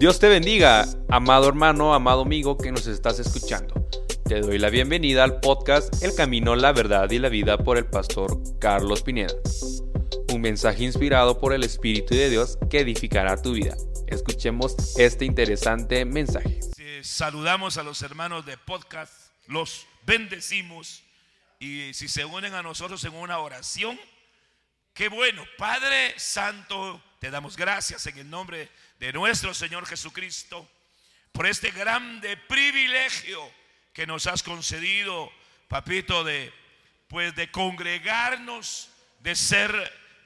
Dios te bendiga, amado hermano, amado amigo que nos estás escuchando. Te doy la bienvenida al podcast El Camino, la Verdad y la Vida por el pastor Carlos Pineda. Un mensaje inspirado por el Espíritu de Dios que edificará tu vida. Escuchemos este interesante mensaje. Saludamos a los hermanos de podcast, los bendecimos y si se unen a nosotros en una oración, qué bueno. Padre Santo, te damos gracias en el nombre de nuestro Señor Jesucristo por este grande privilegio que nos has concedido, papito, de pues de congregarnos, de ser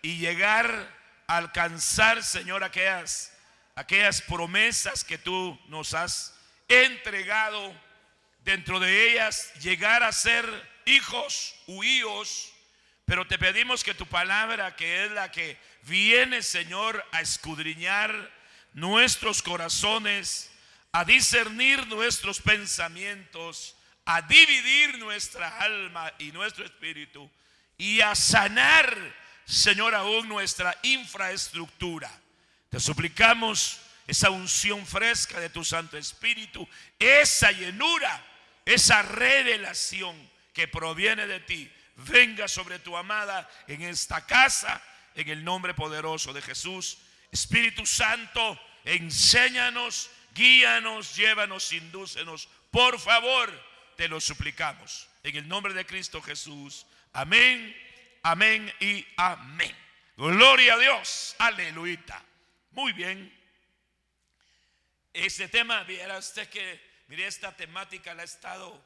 y llegar a alcanzar, Señor, aquellas aquellas promesas que tú nos has entregado, dentro de ellas llegar a ser hijos huíos, pero te pedimos que tu palabra, que es la que viene, Señor, a escudriñar nuestros corazones, a discernir nuestros pensamientos, a dividir nuestra alma y nuestro espíritu y a sanar, Señor, aún nuestra infraestructura. Te suplicamos esa unción fresca de tu Santo Espíritu, esa llenura, esa revelación que proviene de ti, venga sobre tu amada en esta casa, en el nombre poderoso de Jesús. Espíritu Santo, enséñanos, guíanos, llévanos, indúcenos. Por favor, te lo suplicamos. En el nombre de Cristo Jesús. Amén, amén y amén. Gloria a Dios. Aleluya. Muy bien. Este tema, viera usted que, mire, esta temática la ha estado,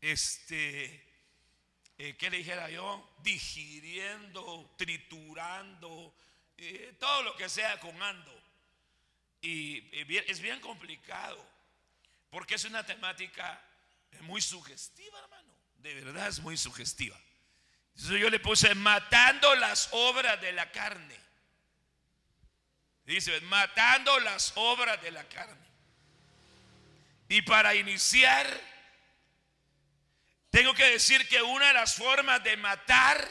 este, eh, ¿qué le dijera yo? Digiriendo, triturando, eh, todo lo que sea con ando. Y es bien complicado, porque es una temática muy sugestiva, hermano. De verdad es muy sugestiva. Entonces yo le puse matando las obras de la carne. Dice, matando las obras de la carne. Y para iniciar, tengo que decir que una de las formas de matar,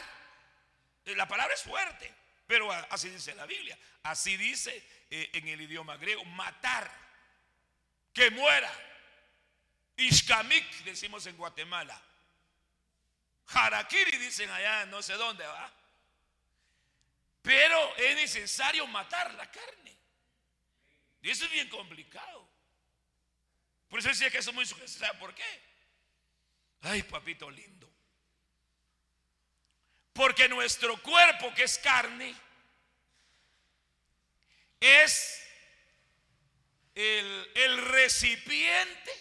la palabra es fuerte, pero así dice la Biblia, así dice eh, en el idioma griego, matar, que muera. Ishkamik decimos en Guatemala. Harakiri dicen allá no sé dónde va. Pero es necesario matar la carne. Y eso es bien complicado. Por eso decía que eso es muy sugestivo. ¿Por qué? Ay, papito lindo. Porque nuestro cuerpo, que es carne, es el, el recipiente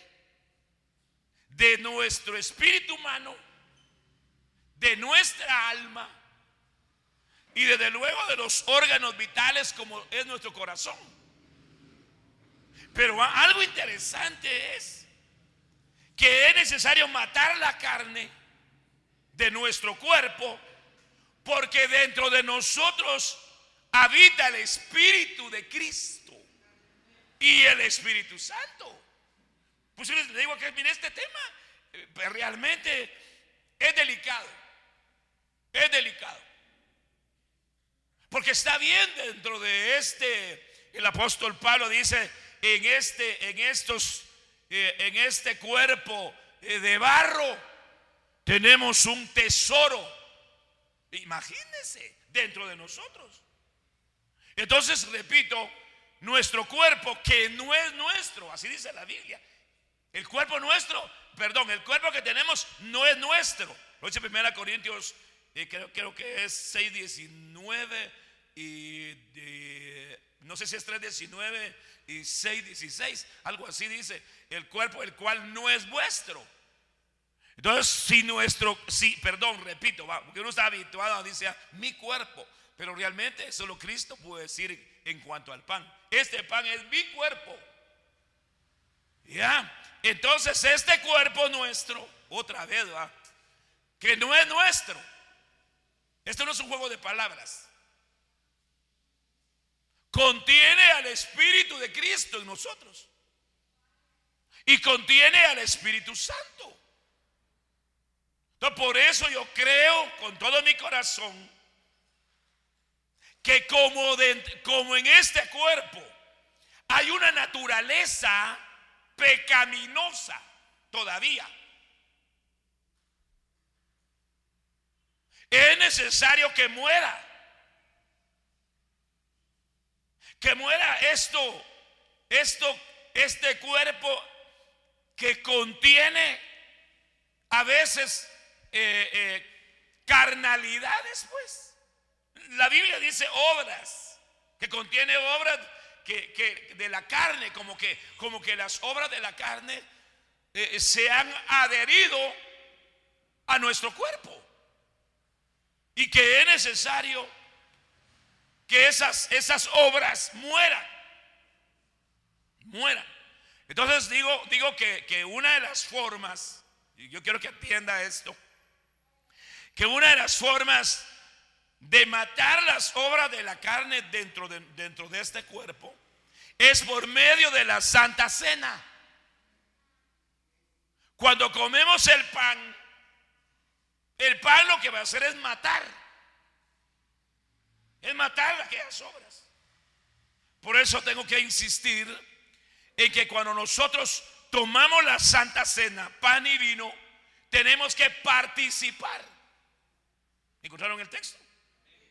de nuestro espíritu humano, de nuestra alma y desde luego de los órganos vitales como es nuestro corazón. Pero algo interesante es que es necesario matar la carne de nuestro cuerpo porque dentro de nosotros habita el Espíritu de Cristo y el Espíritu Santo. Pues yo les digo que mire este tema eh, realmente es delicado. Es delicado. Porque está bien dentro de este, el apóstol Pablo dice, en este, en estos, eh, en este cuerpo eh, de barro tenemos un tesoro. Imagínense, dentro de nosotros. Entonces, repito, nuestro cuerpo que no es nuestro, así dice la Biblia. El cuerpo nuestro, perdón, el cuerpo que tenemos no es nuestro. Lo dice 1 Corintios, eh, creo, que es 6.19 y no sé si es 3.19 y 6.16, algo así dice, el cuerpo el cual no es vuestro. Entonces, si nuestro, si, perdón, repito, porque uno está habituado a decir mi cuerpo, pero realmente solo Cristo puede decir en cuanto al pan. Este pan es mi cuerpo. Ya. Entonces este cuerpo nuestro, otra vez, que no es nuestro. Esto no es un juego de palabras. Contiene al Espíritu de Cristo en nosotros. Y contiene al Espíritu Santo. Entonces, por eso yo creo con todo mi corazón que como, como en este cuerpo hay una naturaleza pecaminosa todavía. Es necesario que muera. Que muera esto, esto, este cuerpo que contiene a veces eh, eh, carnalidades, pues. La Biblia dice obras, que contiene obras que, de la carne, como que, como que las obras de la carne eh, se han adherido a nuestro cuerpo. Y que es necesario que esas, esas obras mueran. Mueran. Entonces digo, digo que, que una de las formas, yo quiero que atienda esto, que una de las formas de matar las obras de la carne dentro de, este cuerpo es por medio de la Santa Cena. Cuando comemos el pan, el pan lo que va a hacer es matar. Es matar aquellas obras. Por eso tengo que insistir en que cuando nosotros tomamos la Santa Cena, pan y vino, tenemos que participar. ¿Encontraron el texto?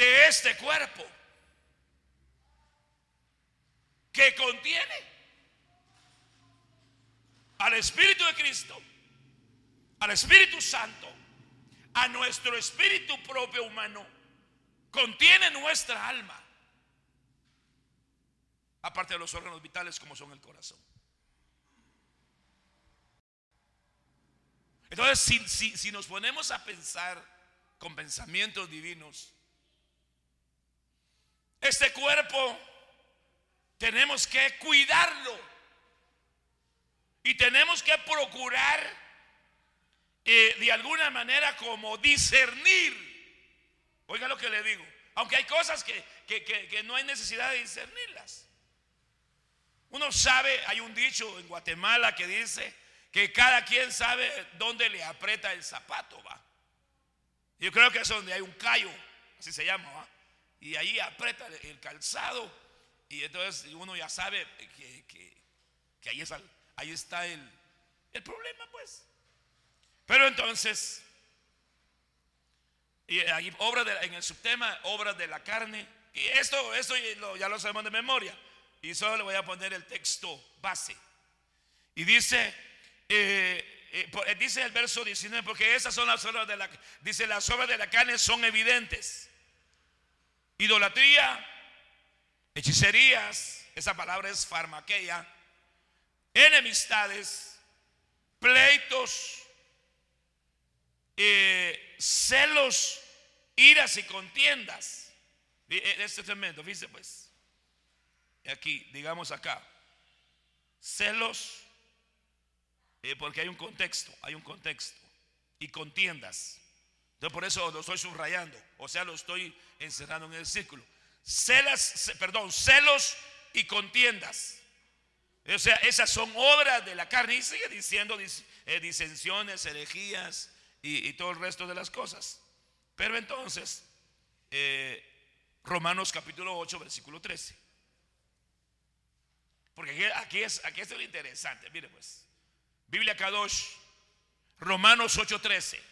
de este cuerpo que contiene al Espíritu de Cristo, al Espíritu Santo a nuestro espíritu propio humano, contiene nuestra alma, aparte de los órganos vitales como son el corazón. Entonces, si, nos ponemos a pensar con pensamientos divinos, este cuerpo tenemos que cuidarlo y tenemos que procurar eh, de alguna manera como discernir. Oiga lo que le digo. Aunque hay cosas que, que no hay necesidad de discernirlas. Uno sabe, hay un dicho en Guatemala que dice que cada quien sabe dónde le aprieta el zapato, va. Yo creo que es donde hay un callo, así se llama, ¿va? Y ahí aprieta el calzado y entonces uno ya sabe que, ahí, ahí está el, el problema, pues. Pero entonces, y ahí obra en el subtema, obras de la carne. Y esto, esto ya lo sabemos de memoria. Y solo le voy a poner el texto base. Y dice, eh, eh, eh, dice el verso 19, porque esas son las obras de la, dice, las obras de la carne son evidentes. Idolatría, hechicerías, esa palabra es farmaquea, enemistades, pleitos, eh, celos, iras y contiendas. Este tremendo, fíjese pues. Aquí, digamos acá. Celos, porque hay un contexto, hay un contexto. Y contiendas. Entonces por eso lo estoy subrayando. O sea, lo estoy encerrando en el círculo. Celas, perdón, celos y contiendas. O sea, esas son obras de la carne. Y sigue diciendo disensiones, herejías, y, todo el resto de las cosas. Pero entonces, eh, Romanos capítulo 8, versículo 13. Porque aquí, es, aquí es lo interesante. Mire pues, Biblia Kadosh, Romanos 8, 13.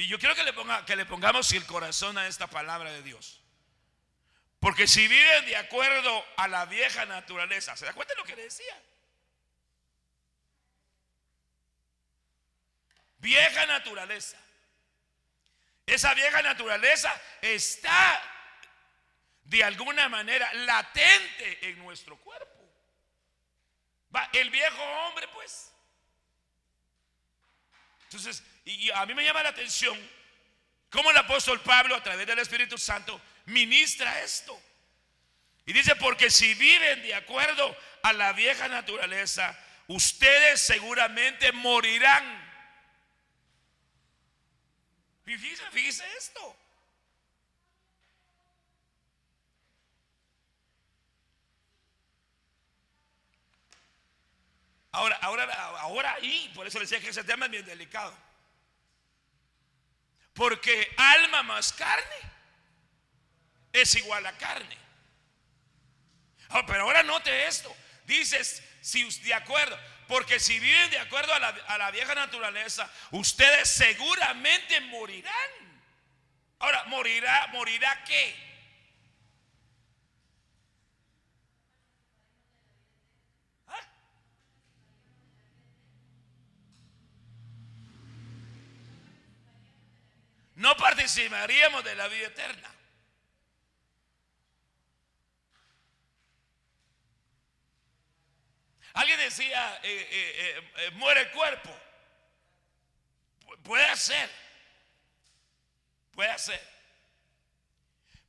Y yo quiero que le, ponga, que le pongamos el corazón a esta palabra de Dios. Porque si viven de acuerdo a la vieja naturaleza, ¿se da cuenta de lo que le decía? vieja naturaleza. Esa vieja naturaleza está de alguna manera latente en nuestro cuerpo. Va, el viejo hombre, pues. Entonces, y a mí me llama la atención cómo el apóstol Pablo, a través del Espíritu Santo, ministra esto. Y dice, porque si viven de acuerdo a la vieja naturaleza, ustedes seguramente morirán. Fíjese, fíjese esto. Ahora, ahora, ahora ahí, por eso le decía que ese tema es bien delicado. Porque alma más carne es igual a carne. Ah, pero ahora note esto. Dices, si de acuerdo, porque si viven de acuerdo a la, a la vieja naturaleza, ustedes seguramente morirán. Ahora, morirá, morirá qué? No participaríamos de la vida eterna. Alguien decía, eh, eh, eh, muere el cuerpo. puede ser, puede ser.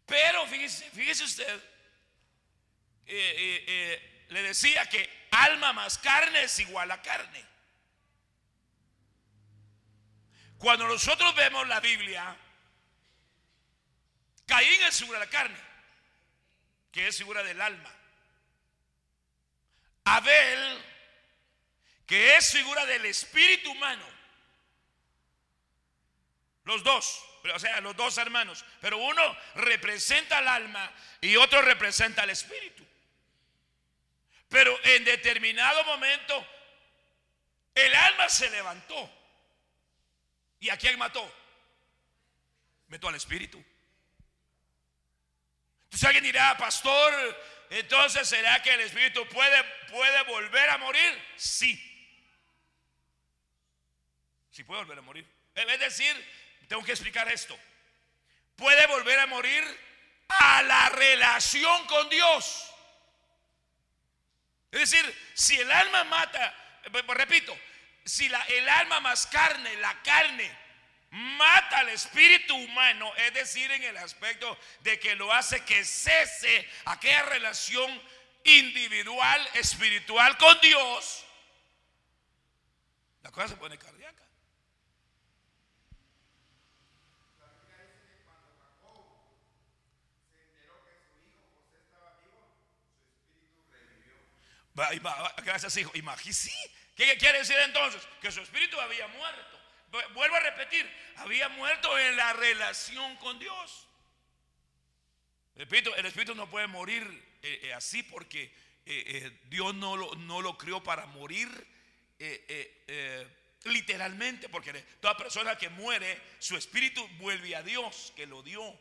Pero fíjese, fíjese usted, le decía que alma más carne es igual a carne. Cuando nosotros vemos la Biblia, Caín es figura de la carne, que es figura del alma. Abel, que es figura del espíritu humano. Los dos, o sea, los dos hermanos. Pero uno representa al alma y otro representa al espíritu. Pero en determinado momento, el alma se levantó. ¿Y a quién mató? Mató al espíritu. Entonces alguien dirá, pastor, entonces será que el espíritu puede, puede volver a morir? Sí. Sí puede volver a morir. Es decir, tengo que explicar esto. Puede volver a morir a la relación con Dios. Es decir, si el alma mata, repito, si la, el alma más carne, la carne, mata al espíritu humano, es decir, en el aspecto de que lo hace que cese aquella relación individual, espiritual con Dios, la cosa se pone cardíaca. Gracias, hijo. Imagínese, ¿Qué quiere decir entonces? Que su espíritu había muerto. Vuelvo a repetir, había muerto en la relación con Dios. Repito, el espíritu no puede morir eh, eh, así porque eh, Dios no lo, no lo creó para morir literalmente, porque toda persona que muere, su espíritu vuelve a Dios que lo dio.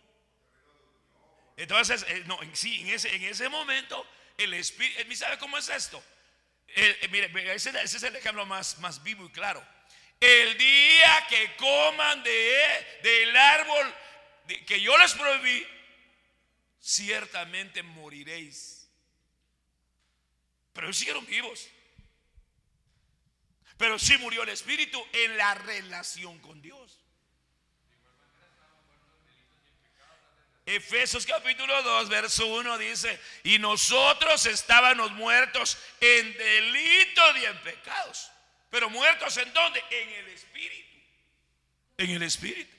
Entonces, no, sí, en ese, en ese momento, el espíritu, ¿sabe cómo es esto? Eh, mire, ese, es el ejemplo más, más vivo y claro. El día que coman de, del árbol que yo les prohibí, ciertamente moriréis. Pero ellos siguieron vivos. Pero sí murió el espíritu en la relación con Dios. Efesios capítulo 2, verso 1 dice, y nosotros estábamos muertos en delitos y en pecados. Pero muertos en dónde? En el espíritu. En el espíritu.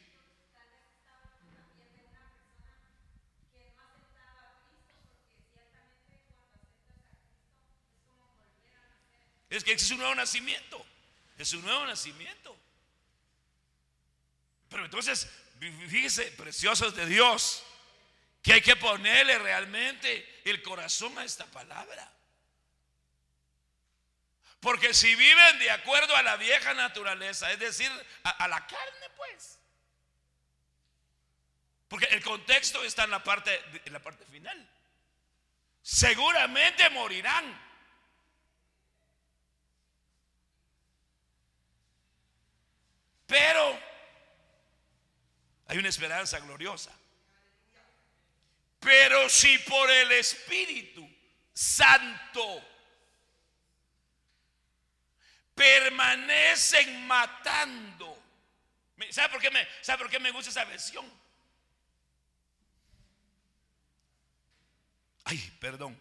Es que es un nuevo nacimiento. Es un nuevo nacimiento. Pero entonces, fíjese, preciosos de Dios que hay que ponerle realmente el corazón a esta palabra. Porque si viven de acuerdo a la vieja naturaleza, es decir, a, la carne, pues. Porque el contexto está en la parte, en la parte final. Seguramente morirán. Pero hay una esperanza gloriosa. Pero si por el Espíritu Santo permanecen matando. ¿Sabe por qué me, ¿sabe por qué me gusta esa versión? Ay, perdón.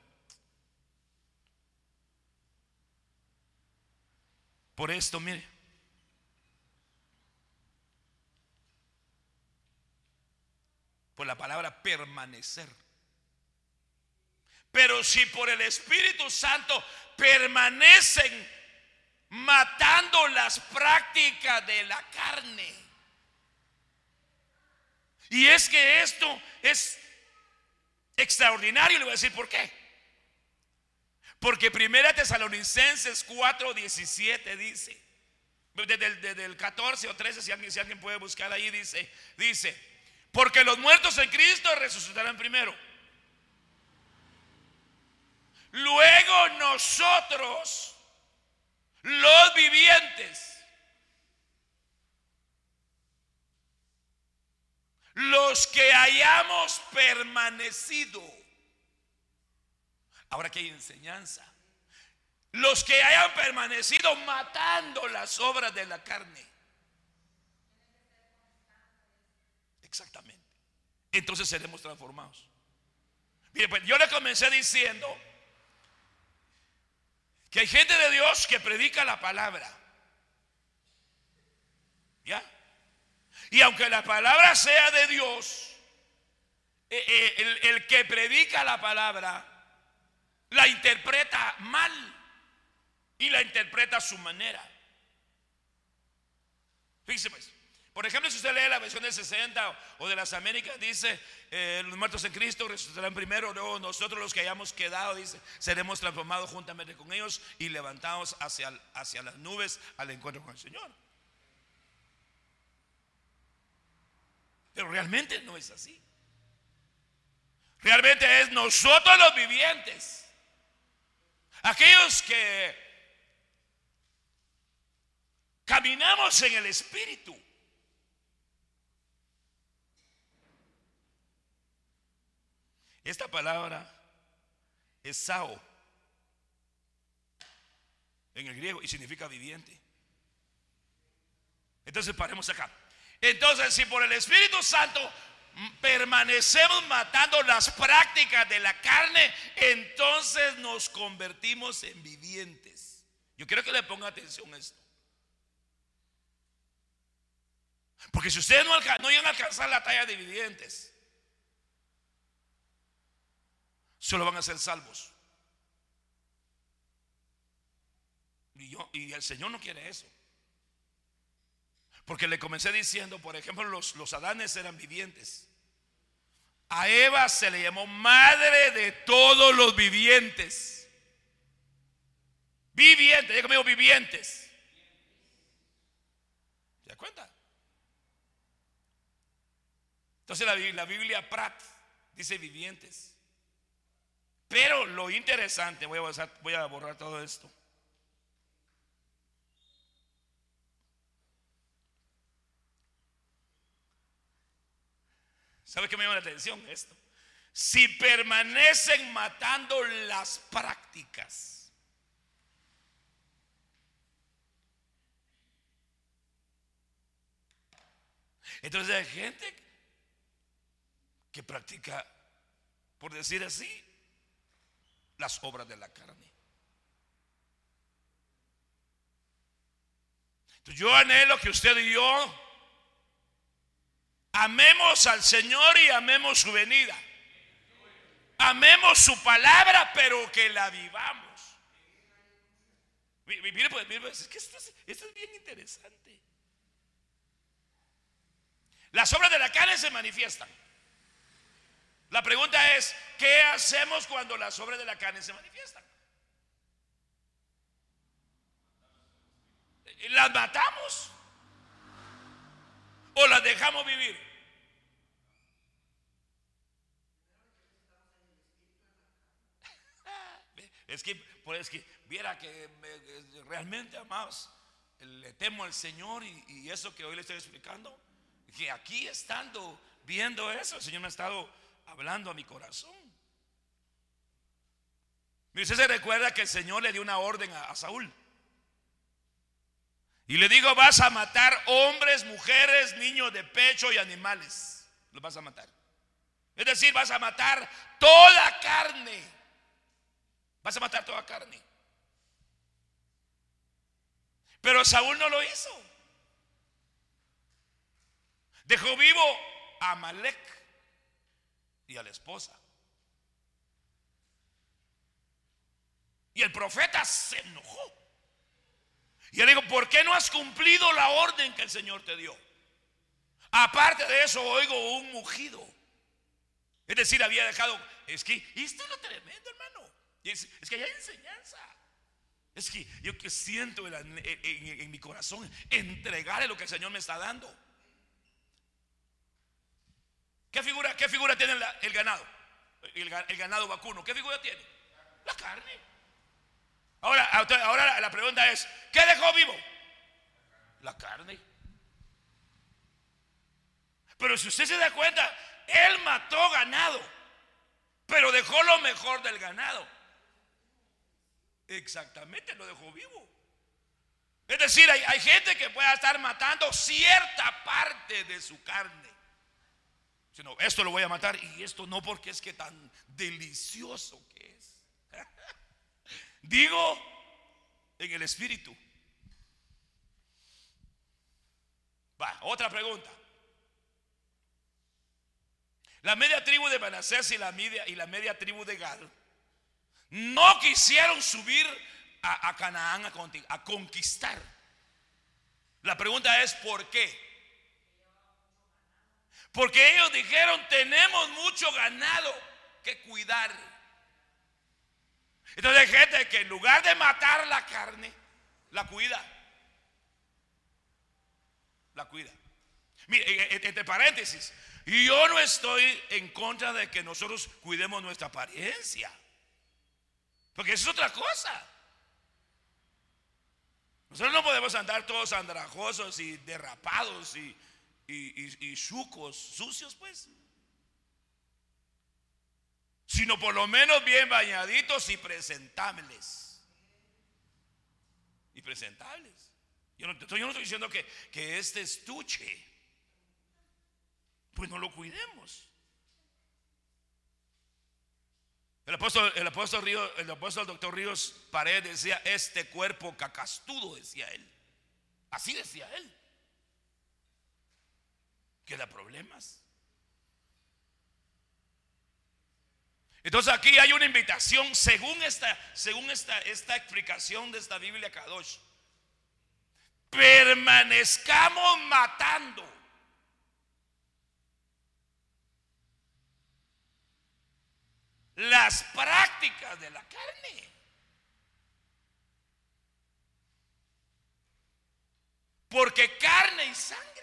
Por esto, mire. La palabra permanecer. Pero si por el Espíritu Santo permanecen matando las prácticas de la carne. Y es que esto es extraordinario, le voy a decir por qué. Porque Primera Tesalonicenses 4:17 dice, desde el, 14 o 13, si alguien, si alguien puede buscar ahí, dice, dice, porque los muertos en Cristo resucitarán primero. Luego nosotros, los vivientes, los que hayamos permanecido. Ahora que hay enseñanza. Los que hayan permanecido matando las obras de la carne. Exactamente. Entonces seremos transformados. Bien, pues yo le comencé diciendo que hay gente de Dios que predica la palabra. ¿Ya? Y aunque la palabra sea de Dios, eh, eh, el, que predica la palabra la interpreta mal y la interpreta a su manera. Fíjese pues. Por ejemplo, si usted lee la versión de 60 o de las Américas, dice, eh, los muertos en Cristo resucitarán primero, luego nosotros los que hayamos quedado, dice, seremos transformados juntamente con ellos y levantados hacia, hacia las nubes al encuentro con el Señor. Pero realmente no es así. Realmente es nosotros los vivientes. Aquellos que caminamos en el Espíritu. Esta palabra es sao en el griego y significa viviente. Entonces paremos acá. Entonces, si por el Espíritu Santo permanecemos matando las prácticas de la carne, entonces nos convertimos en vivientes. Yo quiero que le ponga atención a esto. Porque si ustedes no, no llegan a alcanzar la talla de vivientes, solo van a ser salvos. Y, yo, y el Señor no quiere eso. Porque le comencé diciendo, por ejemplo, los, los Adanes eran vivientes. A Eva se le llamó madre de todos los vivientes. Vivientes, diga conmigo vivientes. ¿Se da cuenta? Entonces la, la Biblia Prat dice vivientes. Pero lo interesante, voy a, voy a borrar todo esto. ¿Sabe qué me llama la atención esto? Si permanecen matando las prácticas. Entonces hay gente que practica, por decir así, las obras de la carne. Yo anhelo que usted y yo Amemos al Señor y amemos su venida. Amemos su palabra, pero que la vivamos. Mire, pues, pues, esto es, bien interesante. Las obras de la carne se manifiestan. La pregunta es, ¿qué hacemos cuando las obras de la carne se manifiestan? ¿Las matamos? o las dejamos vivir? Es que, pues que viera que realmente, amados, le temo al Señor y, eso que hoy le estoy explicando, que aquí estando viendo eso, el Señor me ha estado hablando a mi corazón. Y usted se recuerda que el Señor le dio una orden a Saúl. Y le digo, vas a matar hombres, mujeres, niños de pecho y animales. Los vas a matar. Es decir, vas a matar toda carne. Vas a matar toda carne. Pero Saúl no lo hizo. Dejó vivo a Malek y a la esposa. Y el profeta se enojó. Y le digo, ¿por qué no has cumplido la orden que el Señor te dio? Aparte de eso, oigo un mugido. Es decir, había dejado, es que, esto es lo tremendo, hermano. Es, que hay enseñanza. Es que yo que siento en, mi corazón entregarle lo que el Señor me está dando. ¿Qué figura, qué figura tiene el ganado? El, ganado vacuno. ¿Qué figura tiene? La carne. Ahora, ahora la pregunta es, ¿qué dejó vivo? La carne. Pero si usted se da cuenta, él mató ganado, pero dejó lo mejor del ganado. Exactamente, lo dejó vivo. Es decir, hay, hay gente que puede estar matando cierta parte de su carne. Esto lo voy a matar y esto no porque es que tan delicioso que es. Digo en el espíritu. Va, otra pregunta. La media tribu de Manasés y la media, y la media tribu de Gad no quisieron subir a, Canaán a, a conquistar. La pregunta es ¿por qué? Porque ellos dijeron, tenemos mucho ganado que cuidar. Entonces hay gente que en lugar de matar la carne, la cuida. La cuida. Mire, entre paréntesis, yo no estoy en contra de que nosotros cuidemos nuestra apariencia. Porque eso es otra cosa. Nosotros no podemos andar todos andrajosos y derrapados y, y, y chucos, sucios, pues sino por lo menos bien bañaditos y presentables. Y presentables. Yo no, estoy diciendo que, que este estuche, pues no lo cuidemos. El apóstol, el apóstol, Río, el apóstol doctor Ríos Pared decía, este cuerpo cacastudo, decía él. Así decía él. Que da problemas. Entonces aquí hay una invitación según esta, según esta, esta explicación de esta Biblia Kadosh. Permanezcamos matando. Las prácticas de la carne. Porque carne y sangre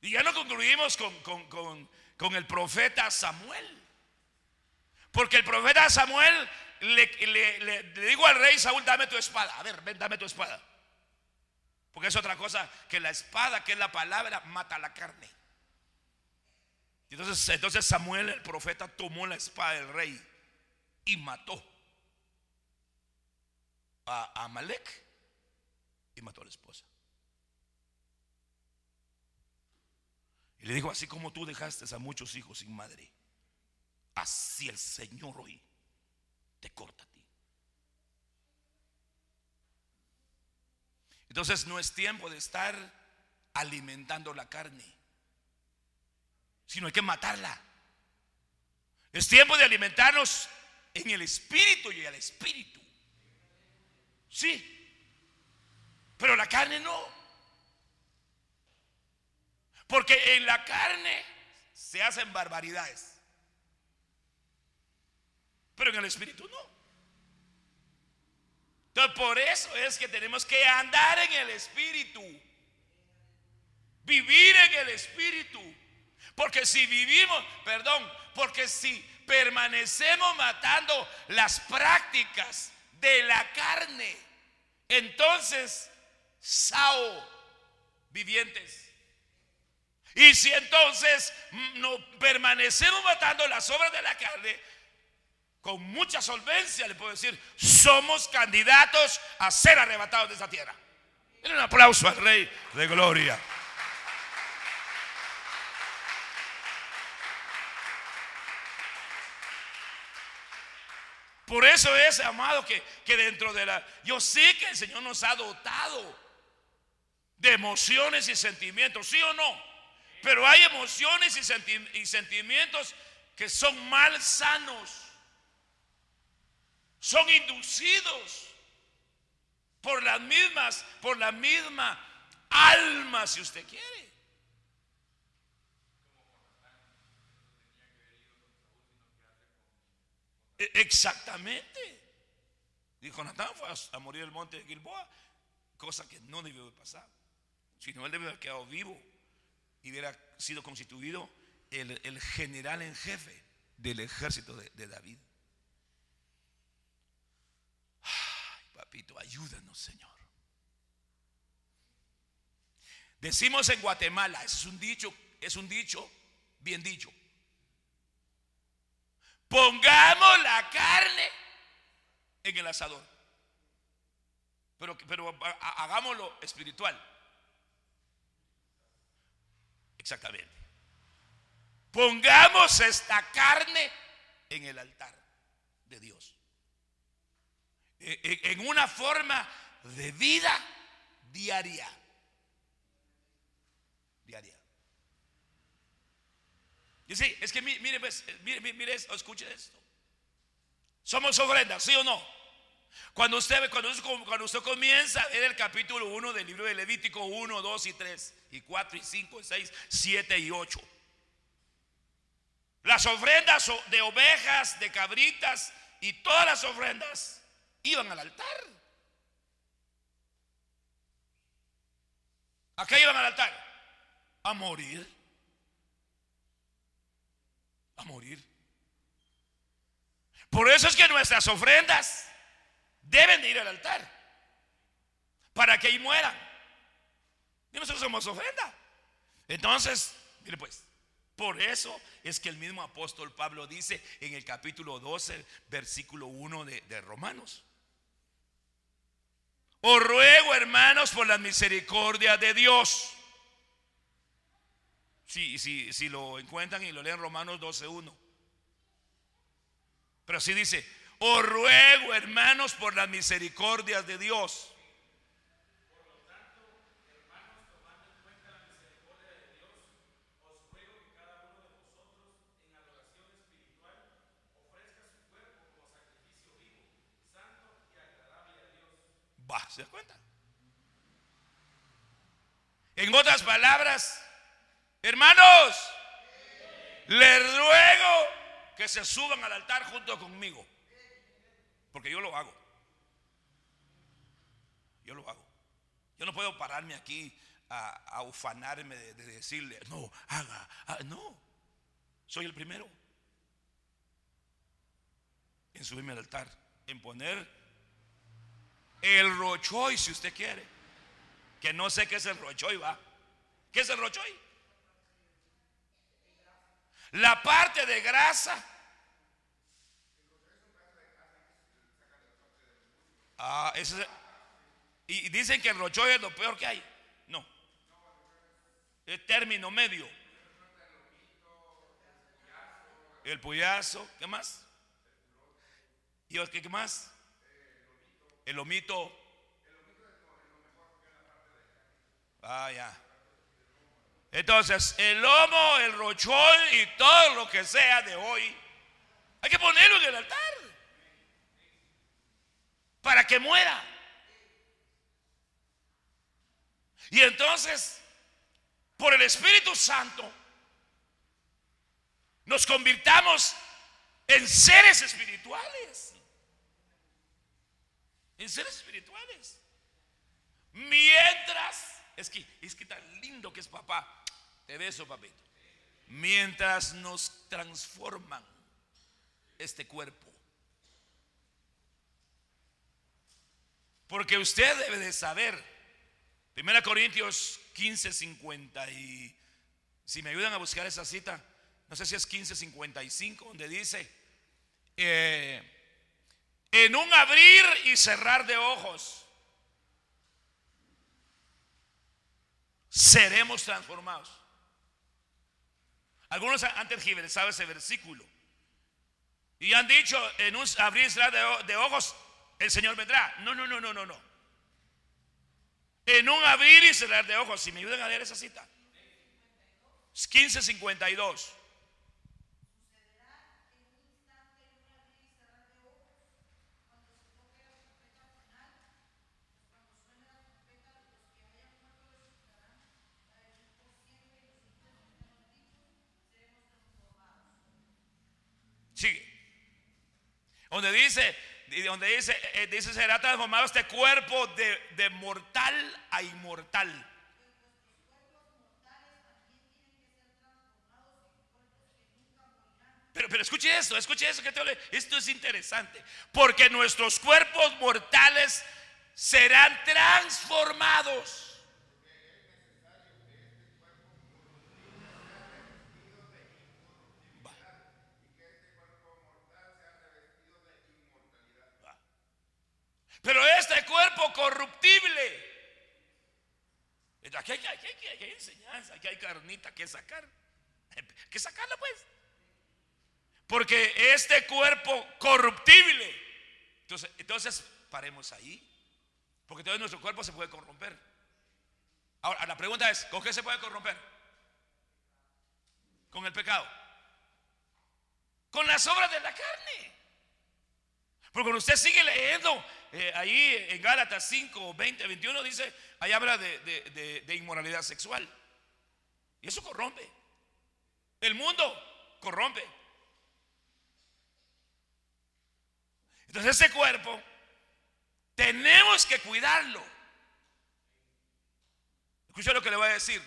Y ya no concluimos con, el profeta Samuel. Porque el profeta Samuel le, le, digo al rey Saúl, dame tu espada. A ver, ven, dame tu espada. Porque es otra cosa que la espada, que es la palabra, mata la carne. Entonces, entonces Samuel, el profeta, tomó la espada del rey y mató a Amalek y mató a la esposa. Y le dijo, así como tú dejaste a muchos hijos sin madre, así el Señor hoy te corta a ti. Entonces no es tiempo de estar alimentando la carne, sino hay que matarla. Es tiempo de alimentarnos en el espíritu y al espíritu. Sí, pero la carne no. Porque en la carne se hacen barbaridades. Pero en el espíritu no. Entonces por eso es que tenemos que andar en el espíritu. Vivir en el espíritu. Porque si vivimos, perdón, porque si permanecemos matando las prácticas de la carne, entonces, sao vivientes. Y si entonces mm, no permanecemos matando las obras de la carne, con mucha solvencia le puedo decir, somos candidatos a ser arrebatados de esta tierra. Denle un aplauso al Rey de Gloria. Por eso es, amado, que, que dentro de la... Yo sé que el Señor nos ha dotado de emociones y sentimientos, ¿sí o no? Pero hay emociones y, y sentimientos que son mal sanos. Son inducidos por las mismas, por la misma alma, si usted quiere. E, exactamente. Dijo Jonatán fue a morir el monte de Gilboa, cosa que no debió de pasar. Sino él debió haber quedado vivo y hubiera sido constituido el, general en jefe del ejército de, David. Ay, papito, ayúdanos, Señor. Decimos en Guatemala, es un dicho, es un dicho bien dicho. Pongamos la carne en el asador. Pero, pero hagámoslo espiritual. Exactamente. Pongamos esta carne en el altar de Dios. E, e, en una forma de vida diaria. Diaria. Y sí, es que mire, pues, mire, mire, escuche esto. Somos ofrendas, ¿sí o no? Cuando usted, cuando, cuando usted comienza a ver el capítulo 1 del libro de Levítico 1, 2 y 3, y 4 y 5 y 6, 7 y 8. Las ofrendas de ovejas, de cabritas y todas las ofrendas iban al altar. ¿A qué iban al altar? A morir. A morir. Por eso es que nuestras ofrendas deben de ir al altar. Para que ahí mueran. Y nosotros somos ofrenda. Entonces, mire pues, por eso es que el mismo apóstol Pablo dice en el capítulo 12, versículo 1 de, Romanos. Os ruego, hermanos, por la misericordia de Dios. Si, si, lo encuentran y lo leen Romanos 12, 1. Pero así dice, os ruego, hermanos, por las misericordias de Dios. ¿se da cuenta? En otras palabras, hermanos, les ruego que se suban al altar junto conmigo. Porque yo lo hago. Yo lo hago. Yo no puedo pararme aquí a, ufanarme de, decirle, no, haga, no. Soy el primero en subirme al altar, en poner el rochoy, si usted quiere. Que no sé qué es el rochoy, va. ¿Qué es el rochoy? La parte de grasa. Ah, y dicen que el rochoy es lo peor que hay. No. Es término medio. El puyazo, ¿qué más? ¿Y qué más? El lomito. Ah, ya. Entonces, el lomo, el rochón y todo lo que sea de hoy, hay que ponerlo en el altar para que muera. Y entonces, por el Espíritu Santo, nos convirtamos en seres espirituales en seres espirituales. Mientras, es que, es que tan lindo que es papá. Te beso, papito. Mientras nos transforman este cuerpo. Porque usted debe de saber. Primera Corintios 15, 50 y si me ayudan a buscar esa cita, no sé si es 15, 55, donde dice, eh, en un abrir y cerrar de ojos, seremos transformados. Algunos han tergiversado ese versículo. Y han dicho en un abrir y cerrar de, de ojos, el Señor vendrá. No, no, no, no, no, no. En un abrir y cerrar de ojos, si me ayudan a leer esa cita. Es 1552. Sigue. Donde dice, y donde dice, eh, dice será transformado este cuerpo de, de mortal a inmortal. Pero, pero escuche esto, escuche esto que te le- esto es interesante, porque nuestros cuerpos mortales serán transformados. Pero este cuerpo corruptible. Aquí hay, aquí enseñanza, aquí hay carnita que sacar. Que sacarla pues. Porque este cuerpo corruptible. Entonces, entonces paremos ahí. Porque entonces nuestro cuerpo se puede corromper. Ahora, la pregunta es, ¿con qué se puede corromper? Con el pecado. Con las obras de la carne. Porque cuando usted sigue leyendo eh, ahí en Gálatas 5, 20, 21, dice, ahí habla de, de- de- de inmoralidad sexual. Y eso corrompe. El mundo corrompe. Entonces ese cuerpo tenemos que cuidarlo. Escucha lo que le voy a decir.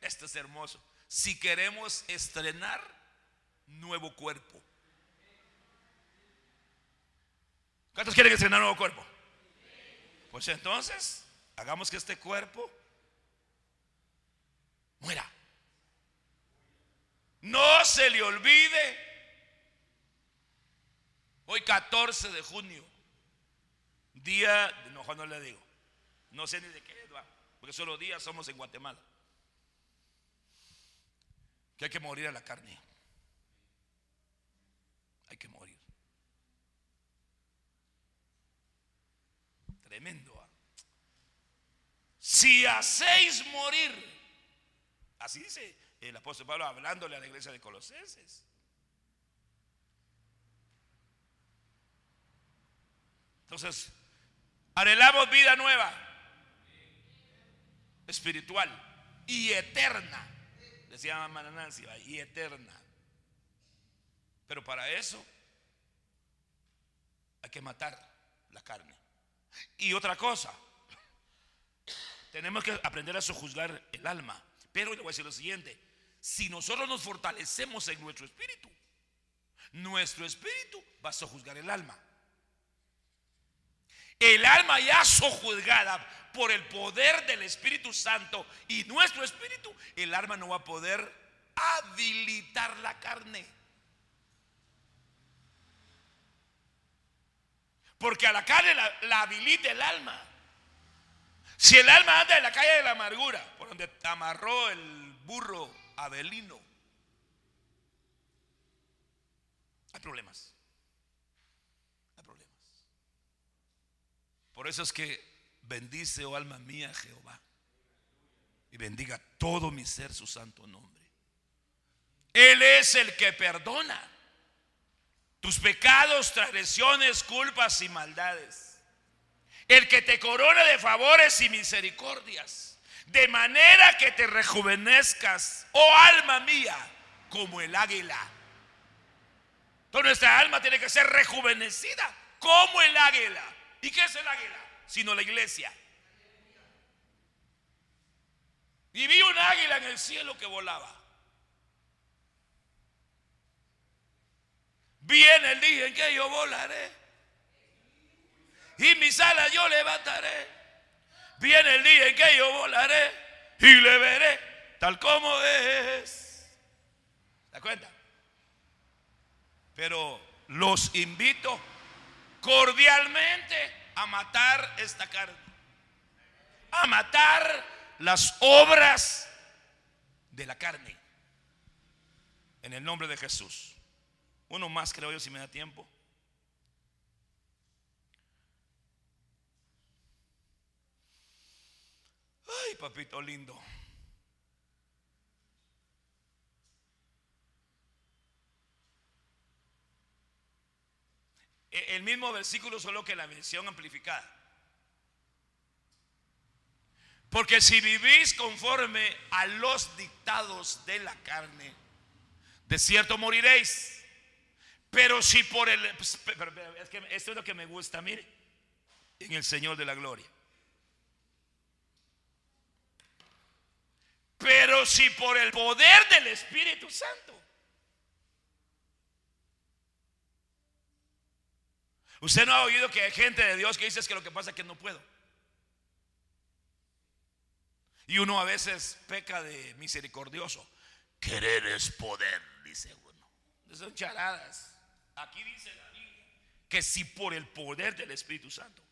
Esto es hermoso. Si queremos estrenar nuevo cuerpo. ¿Cuántos quieren estrenar nuevo cuerpo? Pues entonces, hagamos que este cuerpo muera. No se le olvide. Hoy 14 de junio, día, no, no le digo, no sé ni de qué porque solo días somos en Guatemala. Que hay que morir a la carne. Hay que morir. Tremendo. Si hacéis morir, así dice el apóstol Pablo hablándole a la iglesia de Colosenses. Entonces, anhelamos vida nueva, espiritual y eterna. Decía mamá Nancy, y eterna. Pero para eso hay que matar la carne. Y otra cosa, tenemos que aprender a sojuzgar el alma. Pero le voy a decir lo siguiente, si nosotros nos fortalecemos en nuestro espíritu, nuestro espíritu va a sojuzgar el alma. El alma ya sojuzgada por el poder del Espíritu Santo y nuestro espíritu, el alma no va a poder habilitar la carne. Porque a la carne la, la habilita el alma. Si el alma anda en la calle de la amargura, por donde amarró el burro Abelino, hay problemas. Hay problemas. Por eso es que bendice, oh alma mía, Jehová. Y bendiga todo mi ser su santo nombre. Él es el que perdona tus pecados, transgresiones, culpas y maldades. El que te corona de favores y misericordias. De manera que te rejuvenezcas, oh alma mía, como el águila. Entonces nuestra alma tiene que ser rejuvenecida como el águila. ¿Y qué es el águila? Sino la iglesia. Y vi un águila en el cielo que volaba. Viene el día en que yo volaré. Y mis alas yo levantaré. Viene el día en que yo volaré y le veré tal como es. ¿Se da cuenta? Pero los invito cordialmente a matar esta carne. A matar las obras de la carne. En el nombre de Jesús. Uno más creo yo si me da tiempo. Ay, papito lindo. E, el mismo versículo, solo que la mención amplificada. Porque si vivís conforme a los dictados de la carne, de cierto moriréis. Pero si por el... Pues, es que esto es lo que me gusta, mire, en el Señor de la Gloria. Pero si por el poder del Espíritu Santo. Usted no ha oído que hay gente de Dios que dice que lo que pasa es que no puedo. Y uno a veces peca de misericordioso. Querer es poder, dice uno. Son charadas. Aquí dice la que si por el poder del Espíritu Santo.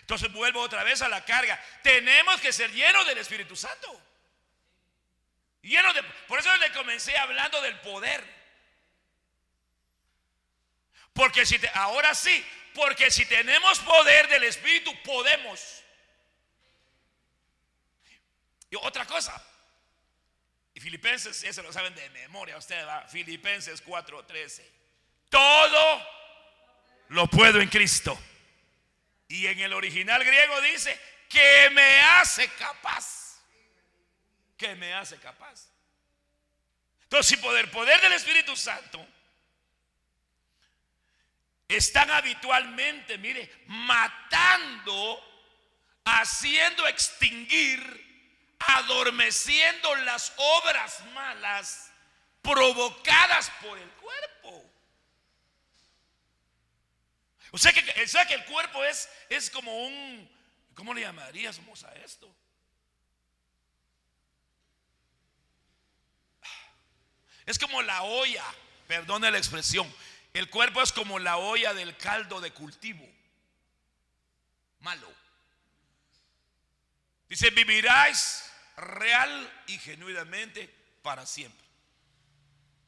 Entonces vuelvo otra vez a la carga. Tenemos que ser llenos del Espíritu Santo. Llenos de, por eso le comencé hablando del poder. Porque si te, ahora sí, porque si tenemos poder del Espíritu, podemos. Y otra cosa, y Filipenses, ese lo saben de memoria, ustedes Filipenses 4:13. Todo lo puedo en Cristo. Y en el original griego dice que me hace capaz. Que me hace capaz. Entonces, si poder, poder del Espíritu Santo están habitualmente, mire, matando, haciendo extinguir adormeciendo las obras malas provocadas por el cuerpo. O sea que, que el cuerpo es, es como un, ¿cómo le llamaríamos a esto? Es como la olla, perdone la expresión. El cuerpo es como la olla del caldo de cultivo. Malo. Dice, viviráis real y genuinamente para siempre.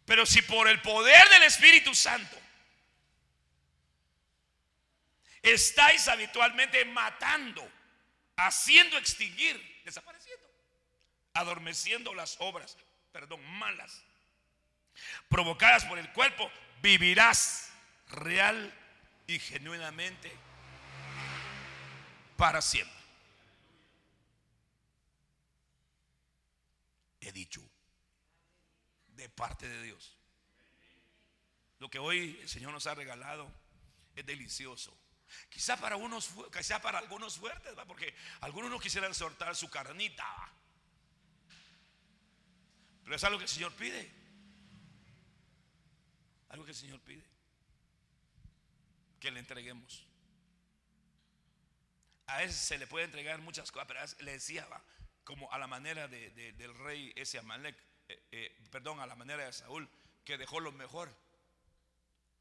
Pero si por el poder del Espíritu Santo estáis habitualmente matando, haciendo extinguir, desapareciendo, adormeciendo las obras, perdón, malas, provocadas por el cuerpo, vivirás real y genuinamente para siempre. He dicho de parte de Dios. Lo que hoy el Señor nos ha regalado es delicioso. Quizá para unos, quizá para algunos fuertes, porque algunos no quisieran soltar su carnita. Pero es algo que el Señor pide. Algo que el Señor pide. Que le entreguemos. A ese se le puede entregar muchas cosas, pero le decía, va, como a la manera del rey ese Amalek, eh, eh, perdón, a la manera de Saúl, que dejó lo mejor.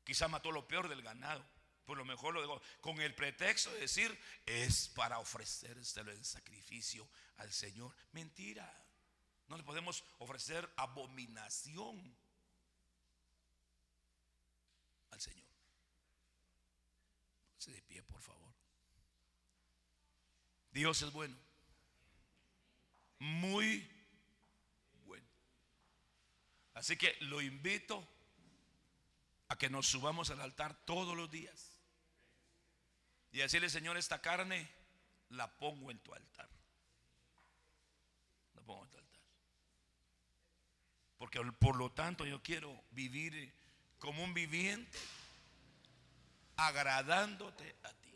Quizá mató lo peor del ganado, por lo mejor lo dejó, con el pretexto de decir, es para ofrecérselo en sacrificio al Señor. Mentira, no le podemos ofrecer abominación al Señor. Se de pie, por favor. Dios es bueno muy bueno. Así que lo invito a que nos subamos al altar todos los días y decirle, Señor, esta carne la pongo en tu altar. La pongo en tu altar. Porque por lo tanto yo quiero vivir como un viviente, agradándote a ti.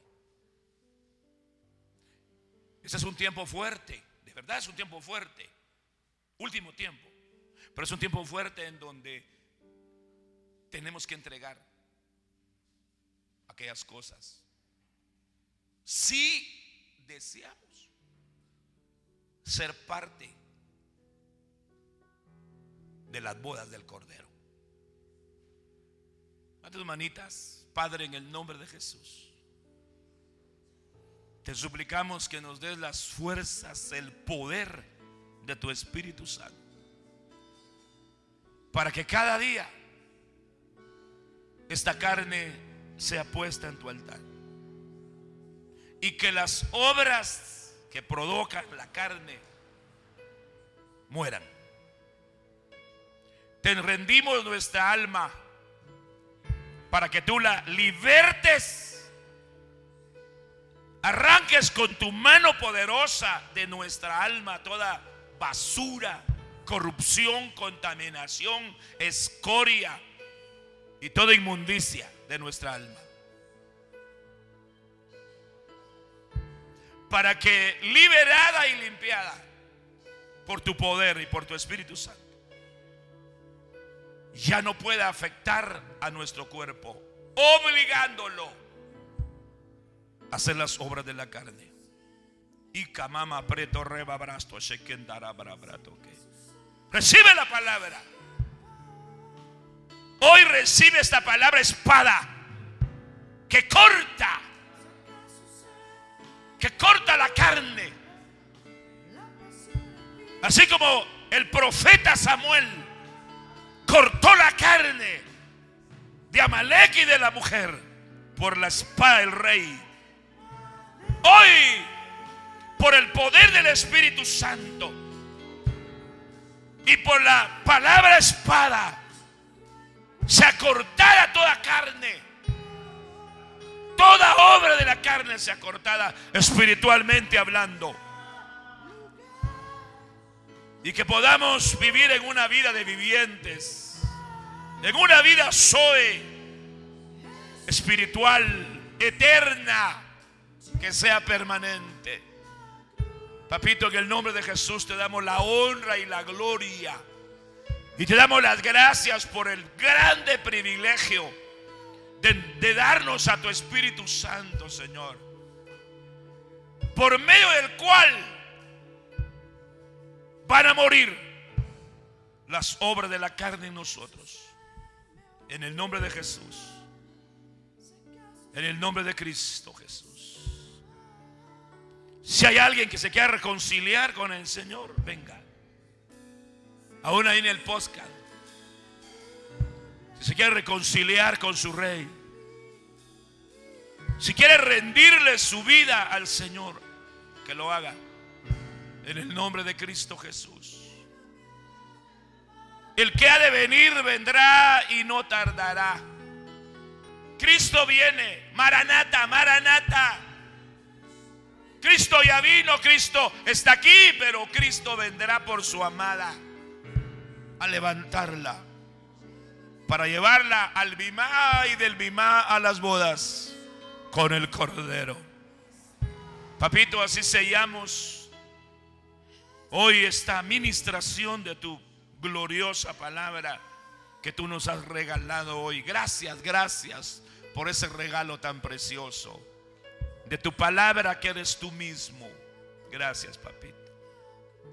Ese es un tiempo fuerte verdad es un tiempo fuerte, último tiempo, pero es un tiempo fuerte en donde tenemos que entregar aquellas cosas. Si deseamos ser parte de las bodas del Cordero. A tus manitas, Padre, en el nombre de Jesús. Te suplicamos que nos des las fuerzas, el poder de tu Espíritu Santo. Para que cada día esta carne sea puesta en tu altar. Y que las obras que provocan la carne mueran. Te rendimos nuestra alma para que tú la libertes. Arranques con tu mano poderosa de nuestra alma toda basura, corrupción, contaminación, escoria y toda inmundicia de nuestra alma. Para que liberada y limpiada por tu poder y por tu Espíritu Santo, ya no pueda afectar a nuestro cuerpo, obligándolo hacer las obras de la carne. Y camama preto reba brasto Recibe la palabra. Hoy recibe esta palabra espada que corta, que corta la carne. Así como el profeta Samuel cortó la carne de Amalek y de la mujer por la espada del rey. Hoy, por el poder del Espíritu Santo y por la palabra espada, se acortara toda carne. Toda obra de la carne se acortada espiritualmente hablando. Y que podamos vivir en una vida de vivientes. En una vida Zoe. Espiritual, eterna. Que sea permanente. Papito, en el nombre de Jesús te damos la honra y la gloria. Y te damos las gracias por el grande privilegio de, de, darnos a tu Espíritu Santo, Señor. Por medio del cual van a morir las obras de la carne en nosotros. En el nombre de Jesús. En el nombre de Cristo. Si hay alguien que se quiera reconciliar con el Señor, venga. Aún ahí en el podcast. Si se quiere reconciliar con su rey. Si quiere rendirle su vida al Señor, que lo haga. En el nombre de Cristo Jesús. El que ha de venir vendrá y no tardará. Cristo viene. Maranata, Maranata. Cristo ya vino, Cristo está aquí, pero Cristo vendrá por su amada a levantarla para llevarla al bimá y del bimá a las bodas con el cordero. Papito, así sellamos hoy esta administración de tu gloriosa palabra que tú nos has regalado hoy. Gracias, gracias por ese regalo tan precioso. De tu palabra que eres tú mismo. Gracias, papito.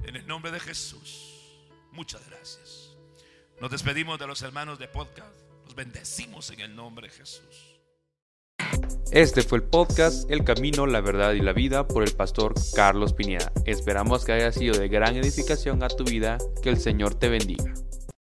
En el nombre de Jesús. Muchas gracias. Nos despedimos de los hermanos de podcast. Los bendecimos en el nombre de Jesús. Este fue el podcast El Camino, la Verdad y la Vida por el pastor Carlos Pineda. Esperamos que haya sido de gran edificación a tu vida. Que el Señor te bendiga.